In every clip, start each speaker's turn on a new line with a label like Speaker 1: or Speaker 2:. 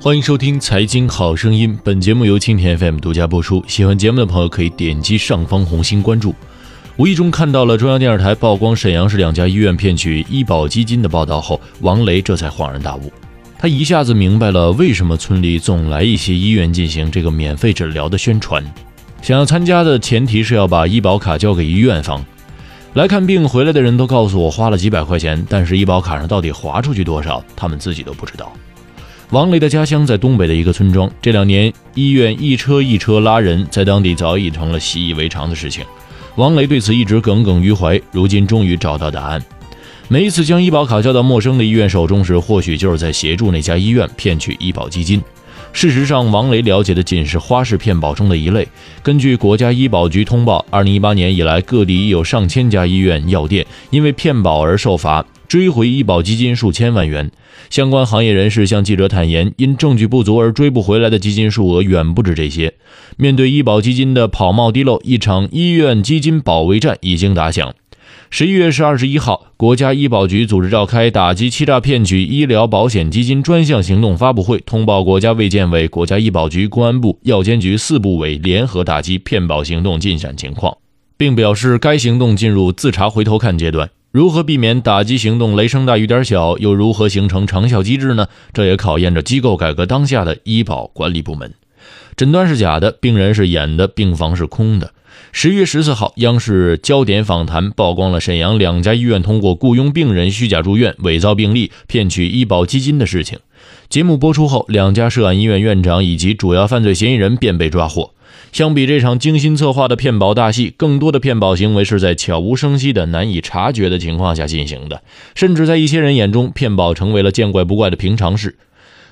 Speaker 1: 欢迎收听《财经好声音》，本节目由蜻蜓 FM 独家播出。喜欢节目的朋友可以点击上方红心关注。无意中看到了中央电视台曝光沈阳市两家医院骗取医保基金的报道后，王雷这才恍然大悟，他一下子明白了为什么村里总来一些医院进行这个免费诊疗的宣传。想要参加的前提是要把医保卡交给医院方。来看病回来的人都告诉我花了几百块钱，但是医保卡上到底划出去多少，他们自己都不知道。王雷的家乡在东北的一个村庄，这两年医院一车一车拉人，在当地早已成了习以为常的事情。王雷对此一直耿耿于怀，如今终于找到答案。每一次将医保卡交到陌生的医院手中时，或许就是在协助那家医院骗取医保基金。事实上，王雷了解的仅是花式骗保中的一类。根据国家医保局通报，二零一八年以来，各地已有上千家医院、药店因为骗保而受罚。追回医保基金数千万元，相关行业人士向记者坦言，因证据不足而追不回来的基金数额远不止这些。面对医保基金的跑冒滴漏，一场医院基金保卫战已经打响。十一月是二十一号，国家医保局组织召开打击欺诈骗取医疗保险基金专项行动发布会，通报国家卫健委、国家医保局、公安部、药监局四部委联合打击骗保行动进展情况，并表示该行动进入自查回头看阶段。如何避免打击行动雷声大雨点小？又如何形成长效机制呢？这也考验着机构改革当下的医保管理部门。诊断是假的，病人是演的，病房是空的。十月十四号，央视焦点访谈曝光了沈阳两家医院通过雇佣病人虚假住院、伪造病历骗取医保基金的事情。节目播出后，两家涉案医院院长以及主要犯罪嫌疑人便被抓获。相比这场精心策划的骗保大戏，更多的骗保行为是在悄无声息的、难以察觉的情况下进行的，甚至在一些人眼中，骗保成为了见怪不怪的平常事。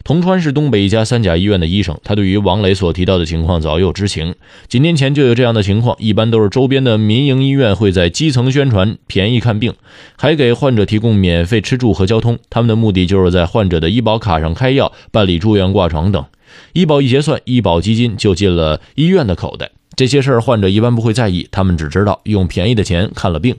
Speaker 1: 铜川市东北一家三甲医院的医生，他对于王磊所提到的情况早有知情。几年前就有这样的情况，一般都是周边的民营医院会在基层宣传便宜看病，还给患者提供免费吃住和交通，他们的目的就是在患者的医保卡上开药、办理住院挂床等。医保一结算，医保基金就进了医院的口袋。这些事儿患者一般不会在意，他们只知道用便宜的钱看了病。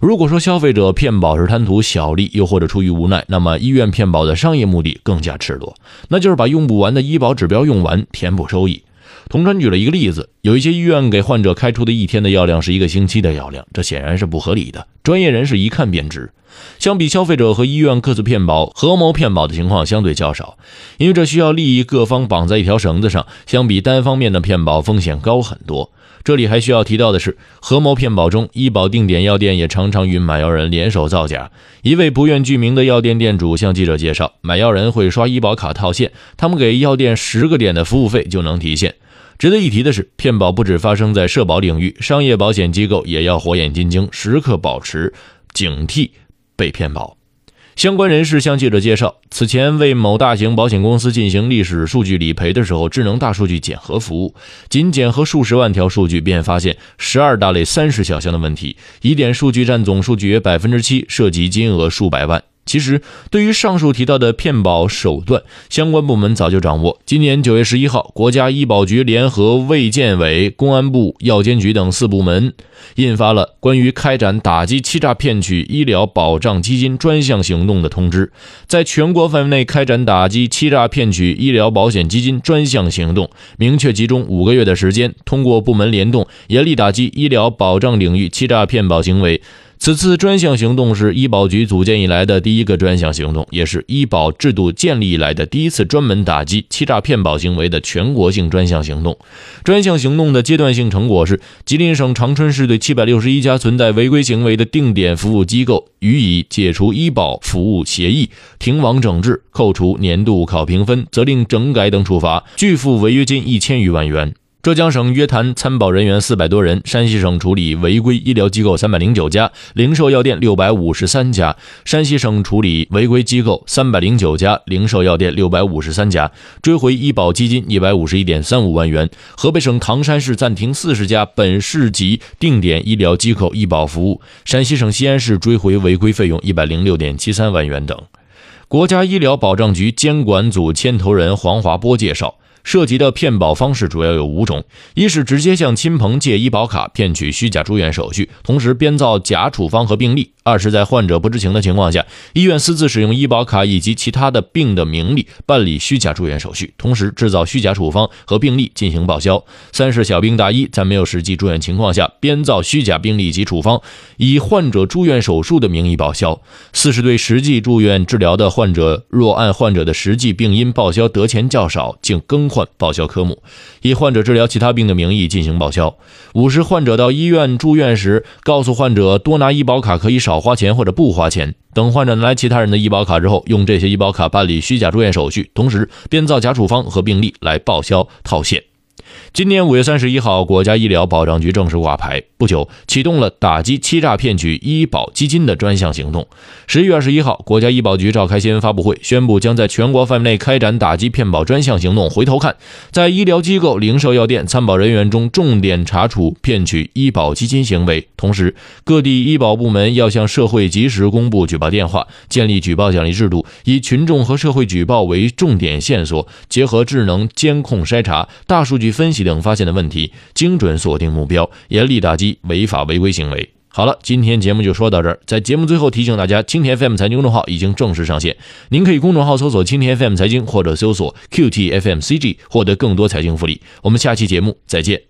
Speaker 1: 如果说消费者骗保是贪图小利，又或者出于无奈，那么医院骗保的商业目的更加赤裸，那就是把用不完的医保指标用完，填补收益。铜川举了一个例子，有一些医院给患者开出的一天的药量是一个星期的药量，这显然是不合理的。专业人士一看便知。相比消费者和医院各自骗保，合谋骗保的情况相对较少，因为这需要利益各方绑在一条绳子上，相比单方面的骗保风险高很多。这里还需要提到的是，合谋骗保中，医保定点药店也常常与买药人联手造假。一位不愿具名的药店店主向记者介绍，买药人会刷医保卡套现，他们给药店十个点的服务费就能提现。值得一提的是，骗保不止发生在社保领域，商业保险机构也要火眼金睛，时刻保持警惕被骗保。相关人士向记者介绍，此前为某大型保险公司进行历史数据理赔的时候，智能大数据检核服务，仅检核数十万条数据，便发现十二大类三十小项的问题，疑点数据占总数据约百分之七，涉及金额数百万。其实，对于上述提到的骗保手段，相关部门早就掌握。今年九月十一号，国家医保局联合卫健委、公安部、药监局等四部门，印发了关于开展打击欺诈骗取医疗保障基金专项行动的通知，在全国范围内开展打击欺诈骗取医疗保险基金专项行动，明确集中五个月的时间，通过部门联动，严厉打击医疗保障领域欺诈骗保行为。此次专项行动是医保局组建以来的第一个专项行动，也是医保制度建立以来的第一次专门打击欺诈骗保行为的全国性专项行动。专项行动的阶段性成果是，吉林省长春市对七百六十一家存在违规行为的定点服务机构予以解除医保服务协议、停网整治、扣除年度考评分、责令整改等处罚，拒付违约金一千余万元。浙江省约谈参保人员四百多人，山西省处理违规医疗机构三百零九家，零售药店六百五十三家。山西省处理违规机构三百零九家，零售药店六百五十三家，追回医保基金一百五十一点三五万元。河北省唐山市暂停四十家本市级定点医疗机构医保服务。陕西省西安市追回违规费用一百零六点七三万元等。国家医疗保障局监管组牵头人黄华波介绍。涉及的骗保方式主要有五种：一是直接向亲朋借医保卡骗取虚假住院手续，同时编造假处方和病历；二是，在患者不知情的情况下，医院私自使用医保卡以及其他的病的名义办理虚假住院手续，同时制造虚假处方和病历进行报销；三是小病大医，在没有实际住院情况下编造虚假病历及处方，以患者住院手术的名义报销；四是对实际住院治疗的患者，若按患者的实际病因报销得钱较少，竟更换。报销科目，以患者治疗其他病的名义进行报销。五是患者到医院住院时，告诉患者多拿医保卡可以少花钱或者不花钱。等患者拿来其他人的医保卡之后，用这些医保卡办理虚假住院手续，同时编造假处方和病历来报销套现。今年五月三十一号，国家医疗保障局正式挂牌，不久启动了打击欺诈骗取医保基金的专项行动。十一月二十一号，国家医保局召开新闻发布会，宣布将在全国范围内开展打击骗保专项行动。回头看，在医疗机构、零售药店参保人员中，重点查处骗取医保基金行为。同时，各地医保部门要向社会及时公布举报电话，建立举报奖励制度，以群众和社会举报为重点线索，结合智能监控筛查、大数据。分析等发现的问题，精准锁定目标，严厉打击违法违规行为。好了，今天节目就说到这儿。在节目最后提醒大家，青田 FM 财经公众号已经正式上线，您可以公众号搜索“青田 FM 财经”或者搜索 “QTFMCG” 获得更多财经福利。我们下期节目再见。